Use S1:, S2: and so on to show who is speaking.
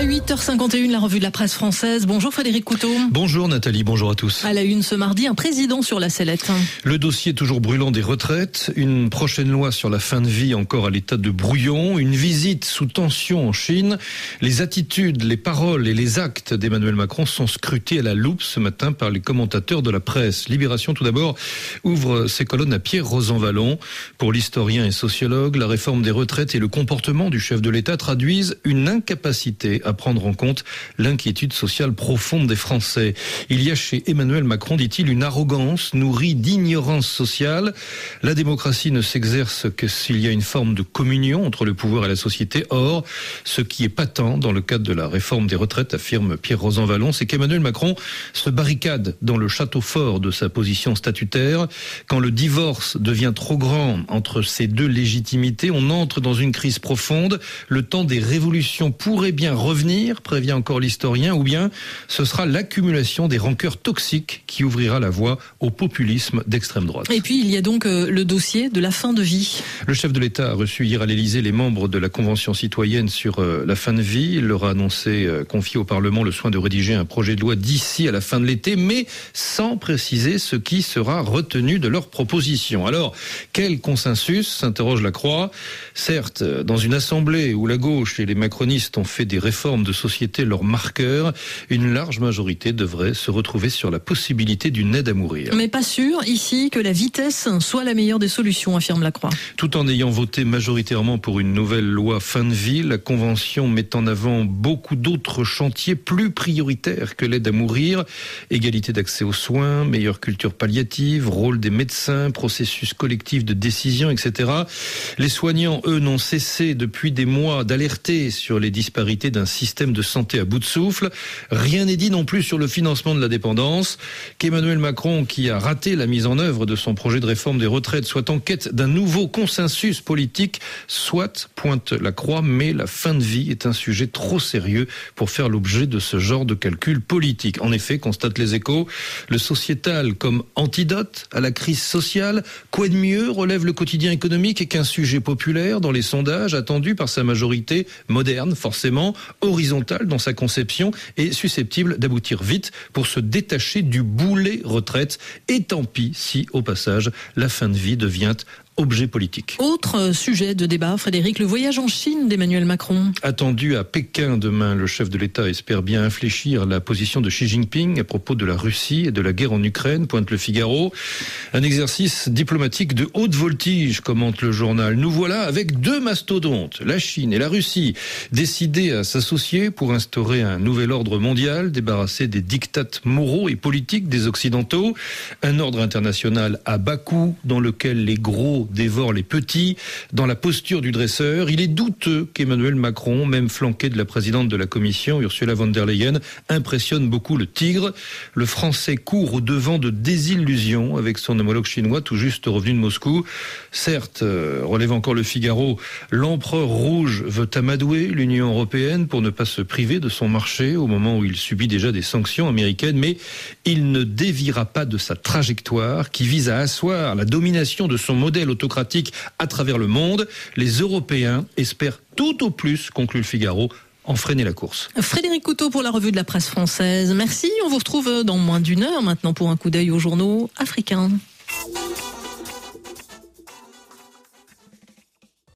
S1: À 8h51, la revue de la presse française. Bonjour Frédéric Couteau.
S2: Bonjour Nathalie, bonjour à tous.
S1: À la une ce mardi, un président sur la sellette.
S2: Le dossier toujours brûlant des retraites, une prochaine loi sur la fin de vie encore à l'état de brouillon, une visite sous tension en Chine. Les attitudes, les paroles et les actes d'Emmanuel Macron sont scrutés à la loupe ce matin par les commentateurs de la presse. Libération tout d'abord ouvre ses colonnes à Pierre Rosanvallon. Pour l'historien et sociologue, la réforme des retraites et le comportement du chef de l'État traduisent une incapacité à prendre en compte l'inquiétude sociale profonde des Français. Il y a chez Emmanuel Macron, dit-il, une arrogance nourrie d'ignorance sociale. La démocratie ne s'exerce que s'il y a une forme de communion entre le pouvoir et la société. Or, ce qui est patent dans le cadre de la réforme des retraites, affirme Pierre Rosanvallon, c'est qu'Emmanuel Macron se barricade dans le château fort de sa position statutaire. Quand le divorce devient trop grand entre ces deux légitimités, on entre dans une crise profonde. Le temps des révolutions pourrait bien revenir, prévient encore l'historien, ou bien ce sera l'accumulation des rancœurs toxiques qui ouvrira la voie au populisme d'extrême droite.
S1: Et puis il y a donc euh, le dossier de la fin de vie.
S2: Le chef de l'État a reçu hier à l'Élysée les membres de la Convention citoyenne sur euh, la fin de vie. Il leur a annoncé euh, confier au Parlement le soin de rédiger un projet de loi d'ici à la fin de l'été, mais sans préciser ce qui sera retenu de leurs propositions. Alors, quel consensus s'interroge la Croix? Certes, dans une assemblée où la gauche et les macronistes ont fait des réformes forme de société leur marqueur, une large majorité devrait se retrouver sur la possibilité d'une aide à mourir.
S1: Mais pas sûr ici que la vitesse soit la meilleure des solutions, affirme Lacroix.
S2: Tout en ayant voté majoritairement pour une nouvelle loi fin de vie, la Convention met en avant beaucoup d'autres chantiers plus prioritaires que l'aide à mourir. Égalité d'accès aux soins, meilleure culture palliative, rôle des médecins, processus collectif de décision, etc. Les soignants, eux, n'ont cessé depuis des mois d'alerter sur les disparités d'un système de santé à bout de souffle. Rien n'est dit non plus sur le financement de la dépendance. Qu'Emmanuel Macron, qui a raté la mise en œuvre de son projet de réforme des retraites, soit en quête d'un nouveau consensus politique, soit pointe la croix, mais la fin de vie est un sujet trop sérieux pour faire l'objet de ce genre de calcul politique. En effet, constate les échos, le sociétal comme antidote à la crise sociale, quoi de mieux relève le quotidien économique qu'un sujet populaire dans les sondages attendu par sa majorité moderne, forcément, horizontale dans sa conception et susceptible d'aboutir vite pour se détacher du boulet retraite. Et tant pis si, au passage, la fin de vie devient objet politique.
S1: Autre sujet de débat, Frédéric, le voyage en Chine d'Emmanuel Macron.
S2: Attendu à Pékin demain, le chef de l'État espère bien infléchir la position de Xi Jinping à propos de la Russie et de la guerre en Ukraine, pointe le Figaro. Un exercice diplomatique de haute voltige, commente le journal. Nous voilà avec deux mastodontes, la Chine et la Russie, décidés à s'associer pour instaurer un nouvel ordre mondial, débarrassé des dictates moraux et politiques des Occidentaux. Un ordre international à bas coût dans lequel les gros dévore les petits. Dans la posture du dresseur, il est douteux qu'Emmanuel Macron, même flanqué de la présidente de la Commission, Ursula von der Leyen, impressionne beaucoup le tigre. Le Français court au devant de désillusions avec son homologue chinois tout juste revenu de Moscou. Certes, euh, relève encore le Figaro, l'empereur rouge veut amadouer l'Union européenne pour ne pas se priver de son marché au moment où il subit déjà des sanctions américaines, mais il ne déviera pas de sa trajectoire qui vise à asseoir la domination de son modèle autocratique à travers le monde. Les Européens espèrent tout au plus, conclut le Figaro, en freiner la course.
S1: Frédéric Couteau pour la revue de la presse française. Merci. On vous retrouve dans moins d'une heure maintenant pour un coup d'œil aux journaux africains.